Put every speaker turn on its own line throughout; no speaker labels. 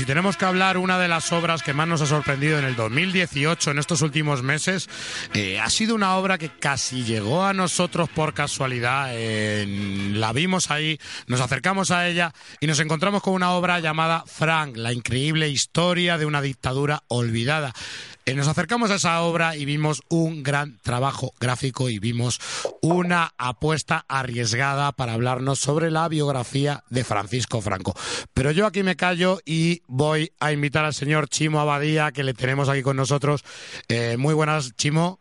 si tenemos que hablar una de las obras que más nos ha sorprendido en el 2018, en estos últimos meses, eh, ha sido una obra que casi llegó a nosotros por casualidad. la vimos ahí, nos acercamos a ella y nos encontramos con una obra llamada Frank, la increíble historia de una dictadura olvidada. Eh, nos acercamos a esa obra y vimos un gran trabajo gráfico y vimos una apuesta arriesgada para hablarnos sobre la biografía de Francisco Franco. Pero yo aquí me callo y voy a invitar al señor Chimo Abadía, que le tenemos aquí con nosotros. Eh, muy buenas, Chimo.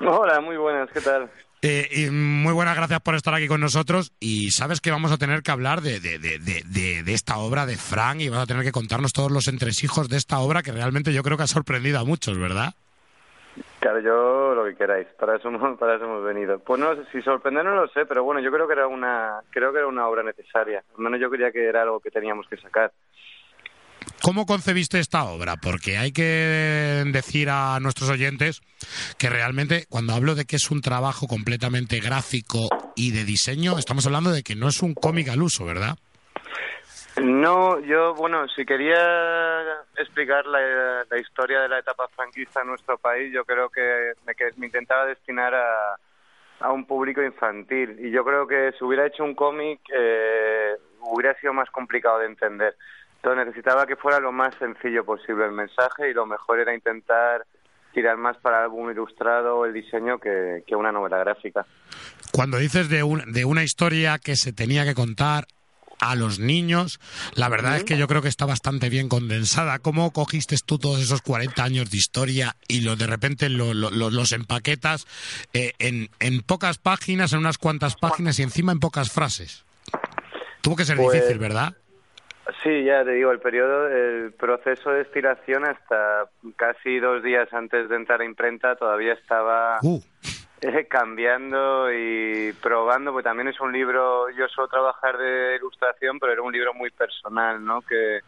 Hola, muy buenas, ¿qué tal?
Eh, y muy buenas gracias por estar aquí con nosotros. Y sabes que vamos a tener que hablar de, de, de, de, esta obra de Frank y vas a tener que contarnos todos los entresijos de esta obra que realmente yo creo que ha sorprendido a muchos, ¿verdad?
Claro, yo lo que queráis, para eso, para eso hemos venido. Pues no, si sorprender no lo sé, pero bueno, yo creo que era una, creo que era una obra necesaria. Al menos yo creía que era algo que teníamos que sacar.
¿Cómo concebiste esta obra? Porque hay que decir a nuestros oyentes que realmente cuando hablo de que es un trabajo completamente gráfico y de diseño, estamos hablando de que no es un cómic al uso, ¿verdad?
No, yo, bueno, si quería explicar la, historia de la etapa franquista en nuestro país, yo creo que me, que me intentaba destinar a, a, un público infantil. Y yo creo que si hubiera hecho un cómic, eh, hubiera sido más complicado de entender. Entonces necesitaba que fuera lo más sencillo posible el mensaje y lo mejor era intentar tirar más para álbum ilustrado o el diseño que, una novela gráfica.
Cuando dices de, de una historia que se tenía que contar a los niños, la verdad es que yo creo que está bastante bien condensada. ¿Cómo cogiste tú todos esos 40 años de historia y lo de repente los empaquetas eh, en, en pocas páginas, en unas cuantas páginas y encima en pocas frases? Tuvo que ser pues difícil, ¿verdad?
Sí, ya te digo, el periodo, el proceso de estiración hasta casi dos días antes de entrar a imprenta todavía estaba uh. eh, cambiando y probando, porque también es un libro, yo suelo trabajar de ilustración, pero era un libro muy personal, ¿no? Que,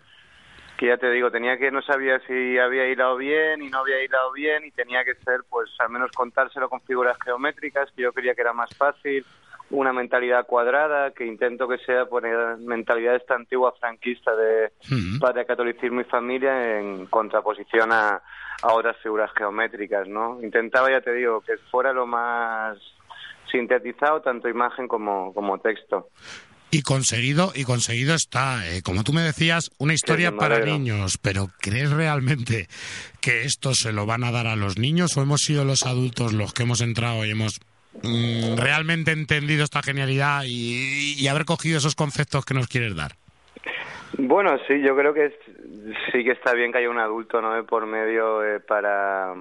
que ya te digo, tenía que, no sabía si había hilado bien y no había hilado bien y tenía que ser, pues, al menos contárselo con figuras geométricas, que yo quería que era más fácil una mentalidad cuadrada que intento que sea poner mentalidad esta antigua franquista de padre catolicismo y familia en contraposición a, a otras figuras geométricas, ¿no? Intentaba, ya te digo, que fuera lo más sintetizado, tanto imagen como, como texto.
Y conseguido, y conseguido está, eh, como tú me decías, una historia para niños, pero ¿crees realmente que esto se lo van a dar a los niños o hemos sido los adultos los que hemos entrado y hemos Mm, realmente entendido esta genialidad y, haber cogido esos conceptos que nos quieres dar?
Bueno, sí, yo creo que sí que está bien que haya un adulto no por medio eh, para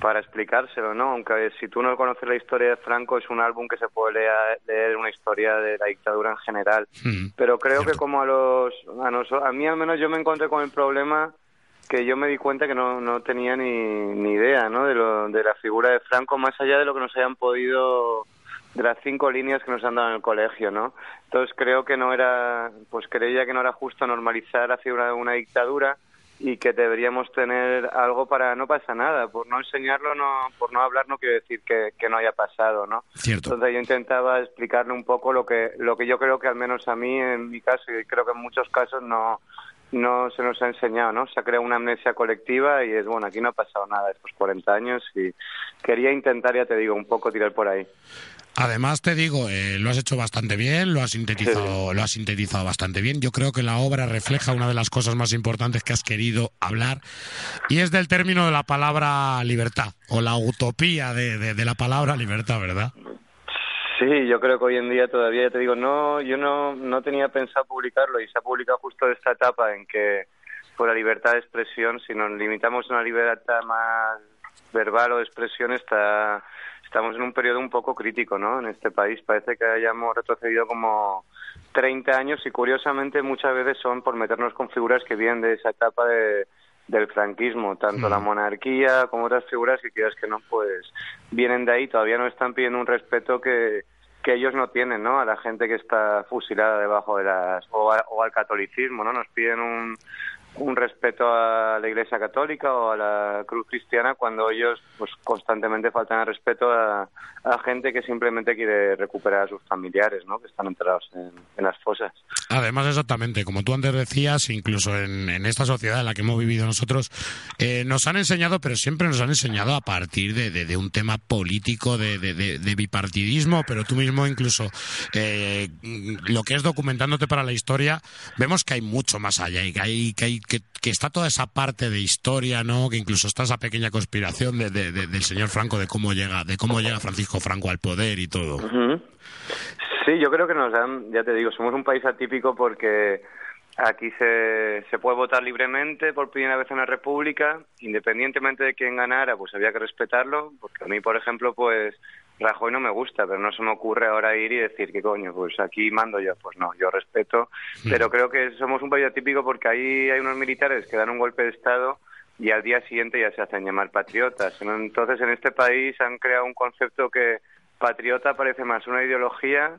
para explicárselo, ¿no? Aunque si tú no conoces la historia de Franco, es un álbum que se puede leer, leer una historia de la dictadura en general. Mm, Pero creo que como a los a, a mí al menos yo me encontré con el problema que yo me di cuenta que no, no tenía ni, ni idea ¿no? de, lo, de la figura de Franco, más allá de lo que nos hayan podido, de las cinco líneas que nos han dado en el colegio, ¿no? Entonces creo que no era, pues creía que no era justo normalizar la figura de una dictadura y que deberíamos tener algo para no pasa nada por no enseñarlo no por no hablar no quiere decir que, que no haya pasado no
Cierto.
entonces yo intentaba explicarle un poco lo que lo que yo creo que al menos a mí en mi caso y creo que en muchos casos no no se nos ha enseñado, ¿no? Se ha creado una amnesia colectiva y es, bueno, aquí no ha pasado nada estos 40 años y quería intentar, ya te digo, un poco tirar por ahí.
Además te digo, eh, lo has hecho bastante bien, lo has sintetizado, lo has sintetizado bastante bien. Yo creo que la obra refleja una de las cosas más importantes que has querido hablar y es del término de la palabra libertad o la utopía de, de la palabra libertad, ¿verdad?
Sí, yo creo que hoy en día todavía, te digo, no, yo no, no tenía pensado publicarlo y se ha publicado justo esta etapa en que por la libertad de expresión, si nos limitamos a una libertad más verbal o de expresión, está, estamos en un periodo un poco crítico, ¿no? En este país parece que hayamos retrocedido como 30 años y curiosamente muchas veces son por meternos con figuras que vienen de esa etapa de, del franquismo, tanto la mm. monarquía como otras figuras que quieras que no, pues vienen de ahí, todavía no están pidiendo un respeto que, que ellos no tienen, ¿no? A la gente que está fusilada debajo de las... o, al catolicismo, ¿no? Nos piden un, un respeto a la Iglesia Católica o a la Cruz Cristiana cuando ellos pues constantemente faltan al respeto a, gente que simplemente quiere recuperar a sus familiares, ¿no? Que están enterrados en, las fosas.
Además, exactamente, como tú antes decías, incluso en, esta sociedad en la que hemos vivido nosotros, eh, nos han enseñado, pero siempre nos han enseñado a partir de, un tema político, de, bipartidismo, pero tú mismo incluso eh, lo que es documentándote para la historia, vemos que hay mucho más allá y que hay, que hay que, está toda esa parte de historia, ¿no? Que incluso está esa pequeña conspiración de, del señor Franco de cómo llega, de cómo llega Francisco Franco al poder y todo.
Sí, yo creo que nos dan, ya te digo, somos un país atípico porque aquí se, se puede votar libremente por primera vez en la República, independientemente de quién ganara, pues había que respetarlo, porque a mí, por ejemplo, pues Rajoy no me gusta, pero no se me ocurre ahora ir y decir que coño, pues aquí mando yo. Pues no, yo respeto, pero creo que somos un país atípico porque ahí hay unos militares que dan un golpe de Estado y al día siguiente ya se hacen llamar patriotas. Entonces en este país han creado un concepto que patriota parece más una ideología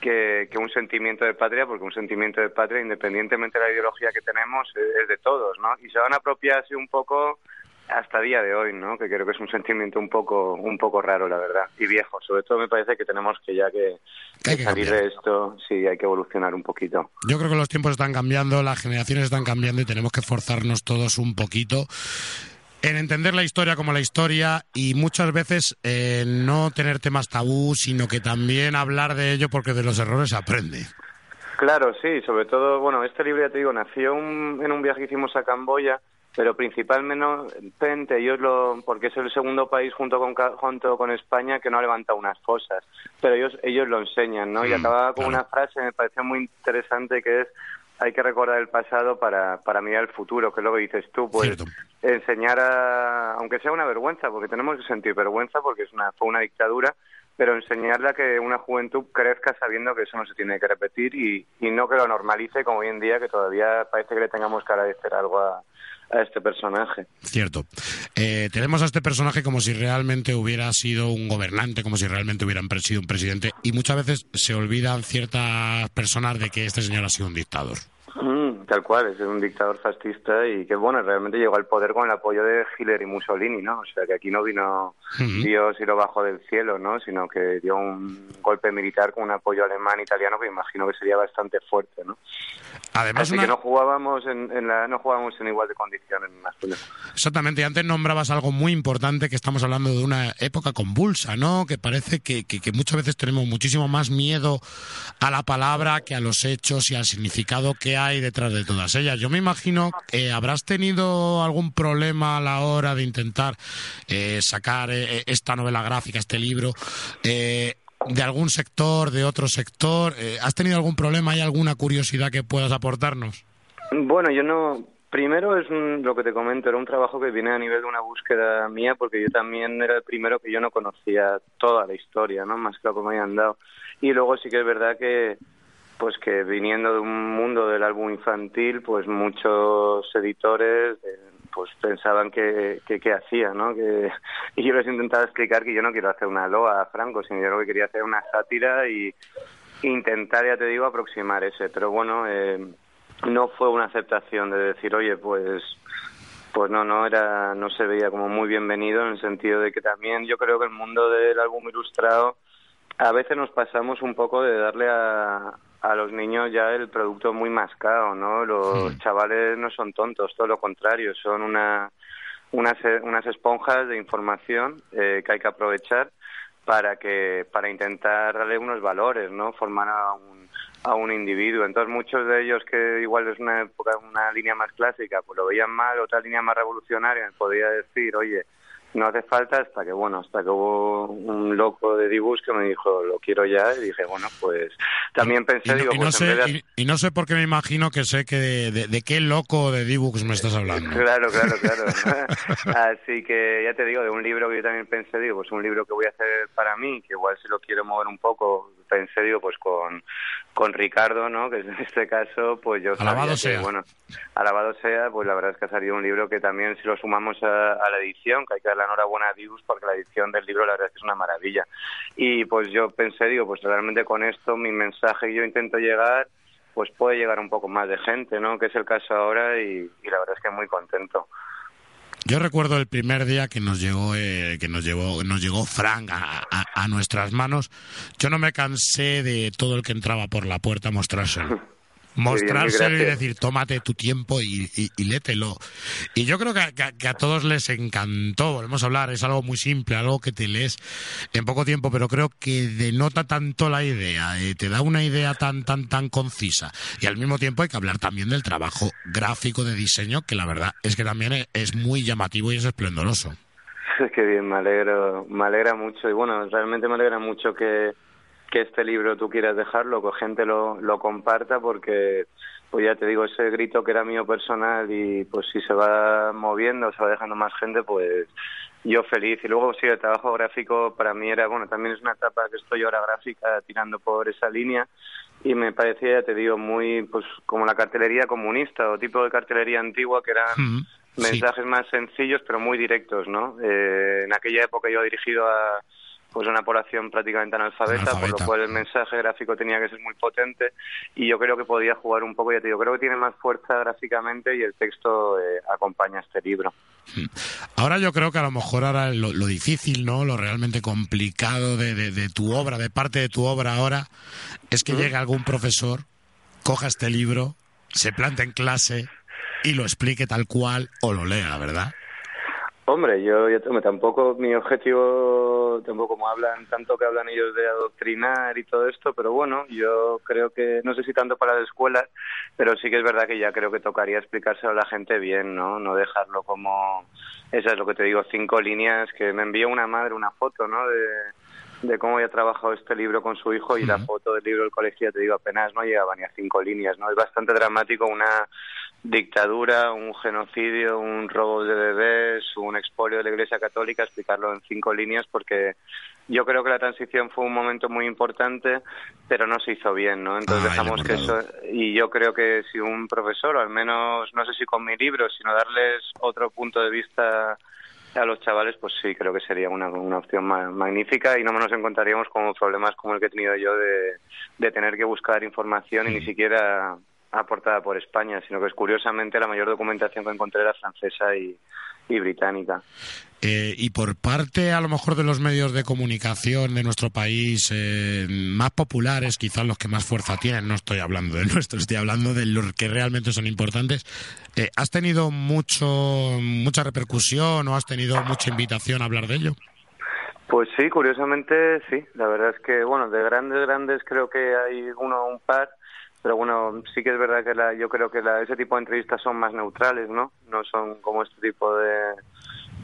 que, que, un sentimiento de patria, porque un sentimiento de patria, independientemente de la ideología que tenemos, es de todos, ¿no? Y se van a apropiarse un poco hasta día de hoy, ¿no? Que creo que es un sentimiento un poco, un poco raro, la verdad, y viejo. Sobre todo me parece que tenemos que ya que, salir de esto, sí, hay que evolucionar un poquito.
Yo creo que los tiempos están cambiando, las generaciones están cambiando y tenemos que forzarnos todos un poquito en entender la historia como la historia y muchas veces eh, no tener temas tabú, sino que también hablar de ello porque de los errores se aprende.
Claro, sí, sobre todo, bueno, este libro ya te digo, nació en un viaje que hicimos a Camboya pero principalmente ellos lo porque es el segundo país junto con junto con España que no ha levantado unas fosas. Pero ellos ellos lo enseñan no y mm, acababa con una frase me pareció muy interesante que es hay que recordar el pasado para, para mirar el futuro, que es lo que dices tú, pues enseñar a, aunque sea una vergüenza, porque tenemos que sentir vergüenza porque es una, fue una dictadura, pero enseñarle a que una juventud crezca sabiendo que eso no se tiene que repetir y, y no que lo normalice como hoy en día, que todavía parece que le tengamos que agradecer algo a, este personaje.
Cierto. Eh, tenemos a este personaje como si realmente hubiera sido un gobernante, como si realmente hubieran sido un presidente, y muchas veces se olvidan ciertas personas de que este señor ha sido un dictador.
Tal cual, es un dictador fascista y que, bueno, realmente llegó al poder con el apoyo de Hitler y Mussolini, ¿no? O sea, que aquí no vino Dios y lo bajó del cielo, ¿no? Sino que dio un golpe militar con un apoyo alemán italiano que imagino que sería bastante fuerte, ¿no?
Además,
Así que no jugábamos en, la, no jugábamos en igual de condiciones
Exactamente, y antes nombrabas algo muy importante que estamos hablando de una época convulsa, ¿no? Que parece que, que, muchas veces tenemos muchísimo más miedo a la palabra que a los hechos y al significado que hay detrás de todas ellas. Yo me imagino que habrás tenido algún problema a la hora de intentar eh, sacar eh, esta novela gráfica, este libro. Eh, de algún sector, de otro sector? Eh, ¿Has tenido algún problema? ¿Hay alguna curiosidad que puedas aportarnos?
Bueno, yo no. Primero es lo que te comento, era un trabajo que viene a nivel de una búsqueda mía, porque yo también era el primero que yo no conocía toda la historia, ¿no? Más que lo que me dado. Y luego sí que es verdad que, pues que viniendo de un mundo del álbum infantil, pues muchos editores, pues pensaban que, que, hacía, ¿no? Que, y yo les intentaba explicar que yo no quiero hacer una loa a Franco, sino yo lo que quería hacer una sátira y intentar, ya te digo, aproximar ese. Pero bueno, eh, no fue una aceptación de decir, oye, pues pues no, no era, no se veía como muy bienvenido en el sentido de que también yo creo que el mundo del álbum ilustrado a veces nos pasamos un poco de darle a, a los niños ya el producto muy mascado, ¿no? Los chavales no son tontos, todo lo contrario, son una, unas, unas esponjas de información eh, que hay que aprovechar para que para intentar darle unos valores, ¿no? Formar a un, a un individuo. Entonces muchos de ellos que igual es una época, una línea más clásica, pues lo veían mal, otra línea más revolucionaria, podía decir, oye, no hace falta hasta que bueno hasta que hubo un loco de Dibus que me dijo lo quiero ya y dije bueno pues también pensé y, digo
y no
pues
sé, y, no sé por qué me imagino que sé que de, qué loco de Dibux me estás hablando.
Claro claro claro. Así que ya te digo de un libro que yo también pensé digo pues un libro que voy a hacer para mí que igual si lo quiero mover un poco pensé digo pues con con Ricardo, ¿no? Que en este caso, pues yo
alabado sea.
bueno, alabado sea, pues la verdad es que ha salido un libro que también si lo sumamos a, la edición, que hay que dar la enhorabuena a Dios porque la edición del libro la verdad es que es una maravilla. Y pues yo pensé, digo, pues realmente con esto mi mensaje yo intento llegar pues puede llegar un poco más de gente, ¿no? Que es el caso ahora y, la verdad es que muy contento.
Yo recuerdo el primer día que nos llegó eh, que nos llevó nos llegó Frank a, a, nuestras manos. Yo no me cansé de todo el que entraba por la puerta a mostrárselo. mostrárselo y decir, tómate tu tiempo y, y, lételo. Y yo creo que, a todos les encantó, volvemos a hablar, es algo muy simple, algo que te lees en poco tiempo, pero creo que denota tanto la idea, eh, te da una idea tan, tan, tan concisa. Y al mismo tiempo hay que hablar también del trabajo gráfico de diseño, que la verdad es que también es muy llamativo y es esplendoroso.
Qué bien, me alegro, me alegra mucho y bueno, realmente me alegra mucho que que este libro tú quieras dejarlo, que gente lo, lo comparta, porque, pues ya te digo, ese grito que era mío personal y pues si se va moviendo, se va dejando más gente, pues yo feliz. Y luego sí, el trabajo gráfico para mí era, bueno, también es una etapa que estoy ahora gráfica tirando por esa línea y me parecía, ya te digo, muy, pues como la cartelería comunista o tipo de cartelería antigua que eran mensajes más sencillos pero muy directos, ¿no? Eh, en aquella época yo he dirigido a pues una población prácticamente analfabeta, por lo cual el mensaje gráfico tenía que ser muy potente y yo creo que podía jugar un poco, ya te digo, creo que tiene más fuerza gráficamente y el texto eh, acompaña este libro.
Hmm. Ahora yo creo que a lo mejor ahora lo, difícil, ¿no? Lo realmente complicado de, de, tu obra, de parte de tu obra ahora, es que llegue algún profesor, coja este libro, se plante en clase y lo explique tal cual o lo lea, ¿verdad?
Hombre, yo, yo tampoco, mi objetivo, tampoco como hablan, tanto que hablan ellos de adoctrinar y todo esto, pero bueno, yo creo que, no sé si tanto para las escuelas, pero sí que es verdad que ya creo que tocaría explicárselo a la gente bien, ¿no? No dejarlo como, esa es lo que te digo, cinco líneas, que me envió una madre una foto, ¿no? De, de cómo había trabajado este libro con su hijo y la foto del libro del colegio, te digo, apenas no llegaba ni a cinco líneas, ¿no? Es bastante dramático una dictadura, un genocidio, un robo de bebés, un expolio de la Iglesia Católica, explicarlo en cinco líneas porque yo creo que la transición fue un momento muy importante, pero no se hizo bien, ¿no? Entonces dejamos que eso y yo creo que si un profesor, o al menos no sé si con mi libro, sino darles otro punto de vista a los chavales, pues sí, creo que sería una, una opción magnífica y no nos encontraríamos con problemas como el que he tenido yo de, de tener que buscar información y ni siquiera aportada por España, sino que es curiosamente la mayor documentación que encontré era francesa y, británica.
Eh, y por parte, a lo mejor, de los medios de comunicación de nuestro país eh, más populares, quizás los que más fuerza tienen, no estoy hablando de nuestro, estoy hablando de los que realmente son importantes, eh, ¿has tenido mucho, mucha repercusión o has tenido mucha invitación a hablar de ello?
Pues sí, curiosamente sí. La verdad es que, bueno, de grandes, grandes creo que hay uno un par pero bueno, sí que es verdad que la, yo creo que la, ese tipo de entrevistas son más neutrales, ¿no? No son como este tipo de,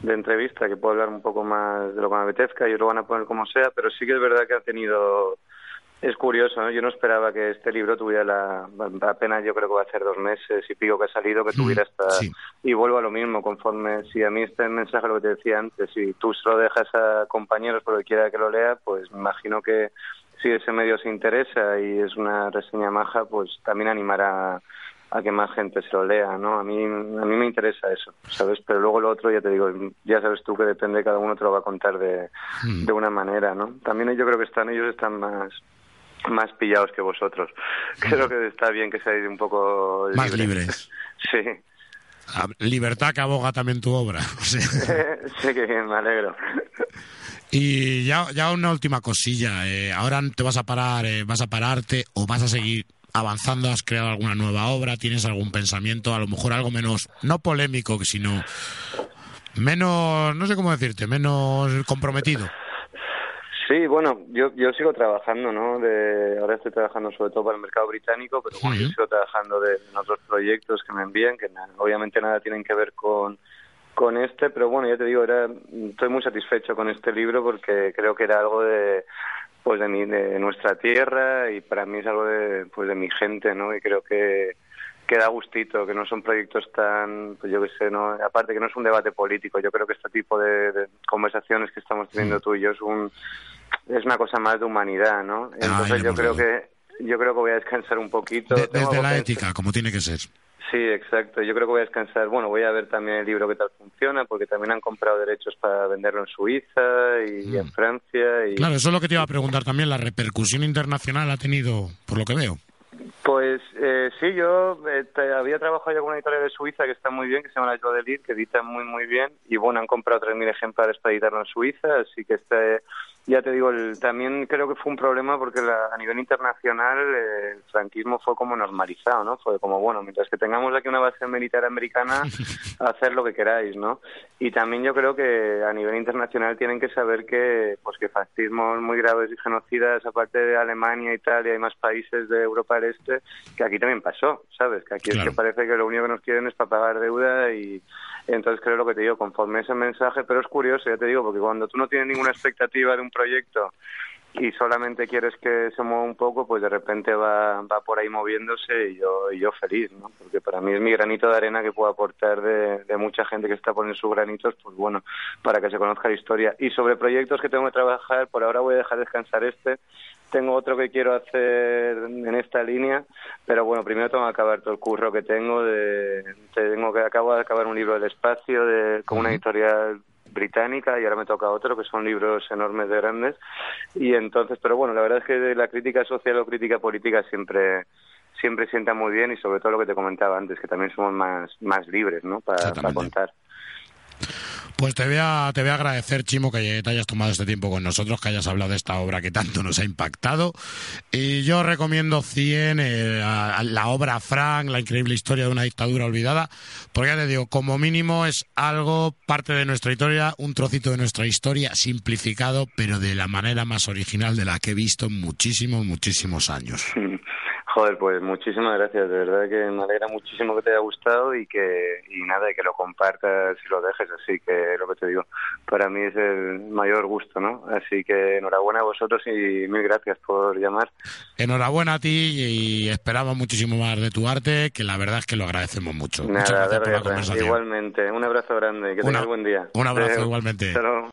de entrevista que puedo hablar un poco más de lo que me apetezca y lo van a poner como sea, pero sí que es verdad que ha tenido es curioso, ¿no? Yo no esperaba que este libro tuviera la... Apenas yo creo que va a hacer dos meses y pico que ha salido, que mm, tuviera esta... Y vuelvo a lo mismo, conforme... Si a mí este mensaje, lo que te decía antes, si tú se lo dejas a compañeros porque quiera que lo lea, pues me imagino que si ese medio se interesa y es una reseña maja, pues también animará a que más gente se lo lea, ¿no? A mí, a mí me interesa eso, ¿sabes? Pero luego lo otro, ya te digo, ya sabes tú que depende, cada uno te lo va a contar de, hmm. de una manera, ¿no? También yo creo que están, ellos están más más pillados que vosotros. Creo que está bien que seáis un poco
libres. Más libres.
sí.
Libertad que aboga también tu obra.
sí, que bien, me alegro.
Y ya, ya una última cosilla. Eh, ahora te vas a parar, eh, vas a pararte o vas a seguir avanzando, has creado alguna nueva obra, tienes algún pensamiento, a lo mejor algo menos, no polémico, sino menos, no sé cómo decirte, menos comprometido.
Sí, bueno, yo, yo sigo trabajando, ¿no? De, ahora estoy trabajando sobre todo para el mercado británico, pero bueno, yo sigo trabajando de, en otros proyectos que me envían, que obviamente nada tienen que ver con, con este, pero bueno, ya te digo, era, estoy muy satisfecho con este libro porque creo que era algo de pues de, mi, de nuestra tierra y para mí es algo de pues de mi gente, ¿no? Y creo que que da gustito, que no son proyectos tan, pues yo qué sé, ¿no? Aparte que no es un debate político, yo creo que este tipo de, conversaciones que estamos teniendo mm. tú y yo es un es una cosa más de humanidad, ¿no? Entonces yo creo que yo creo que voy a descansar un poquito.
desde la ética, como tiene que ser.
Sí, exacto. Yo creo que voy a descansar. Bueno, voy a ver también el libro qué tal funciona, porque también han comprado derechos para venderlo en Suiza y en mm. Francia. Y...
Claro, eso es lo que te iba a preguntar también. ¿La repercusión internacional ha tenido, por lo que veo?
Pues eh, sí, yo eh, había trabajado ya con una editorial de Suiza que está muy bien, que se llama La Jodelir, que edita muy, muy bien. Y bueno, han comprado 3.000 ejemplares para editarlo en Suiza, así que este, ya te digo, el, también creo que fue un problema porque a nivel internacional eh, el franquismo fue como normalizado, ¿no? Fue como, bueno, mientras que tengamos aquí una base militar americana, hacer lo que queráis, ¿no? Y también yo creo que a nivel internacional tienen que saber que, pues que fascismos muy graves y genocidas, aparte de Alemania, Italia y más países de Europa del Este, que aquí también pasó, ¿sabes? Que aquí es que parece que lo único que nos quieren es para pagar deuda y entonces creo lo que te digo, conforme ese mensaje, pero es curioso, ya te digo, porque cuando tú no tienes ninguna expectativa de un proyecto y solamente quieres que se mueva un poco, pues de repente va, va por ahí moviéndose y yo, y yo feliz, ¿no? Porque para mí es mi granito de arena que puedo aportar de, de mucha gente que está poniendo sus granitos, pues bueno, para que se conozca la historia. Y sobre proyectos que tengo que trabajar, por ahora voy a dejar descansar este, tengo otro que quiero hacer en esta línea, pero bueno, primero tengo que acabar todo el curro que tengo. De, tengo que acabo de acabar un libro del espacio de, con una editorial británica y ahora me toca otro que son libros enormes de grandes. Y entonces pero bueno la verdad es que la crítica social o crítica política siempre siempre sienta muy bien y sobre todo lo que te comentaba antes que también somos más más libres no para contar
pues te voy, a, te voy a agradecer, Chimo, que te hayas tomado este tiempo con nosotros, que hayas hablado de esta obra que tanto nos ha impactado. Y yo recomiendo 100, eh, la obra Frank, la increíble historia de una dictadura olvidada, porque ya te digo, como mínimo es algo, parte de nuestra historia, un trocito de nuestra historia, simplificado, pero de la manera más original de la que he visto en muchísimos, muchísimos años.
Joder, pues muchísimas gracias. De verdad que me alegra muchísimo que te haya gustado y que y nada, que lo compartas y lo dejes. Así que lo que te digo, para mí es el mayor gusto, ¿no? Así que enhorabuena a vosotros y mil gracias por llamar.
Enhorabuena a ti y esperamos muchísimo más de tu arte, que la verdad es que lo agradecemos mucho.
Nada, Muchas gracias por la conversación. Igualmente, un abrazo grande, que tengas buen día.
Un abrazo igualmente.